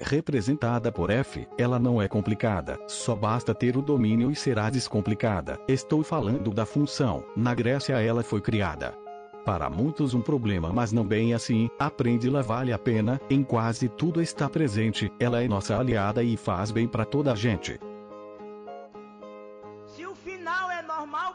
representada por F, ela não é complicada, só basta ter o domínio e será descomplicada. Estou falando da função, na Grécia ela foi criada. Para muitos um problema, mas não bem assim, aprende-la vale a pena, em quase tudo está presente, ela é nossa aliada e faz bem para toda a gente. Se o final é normal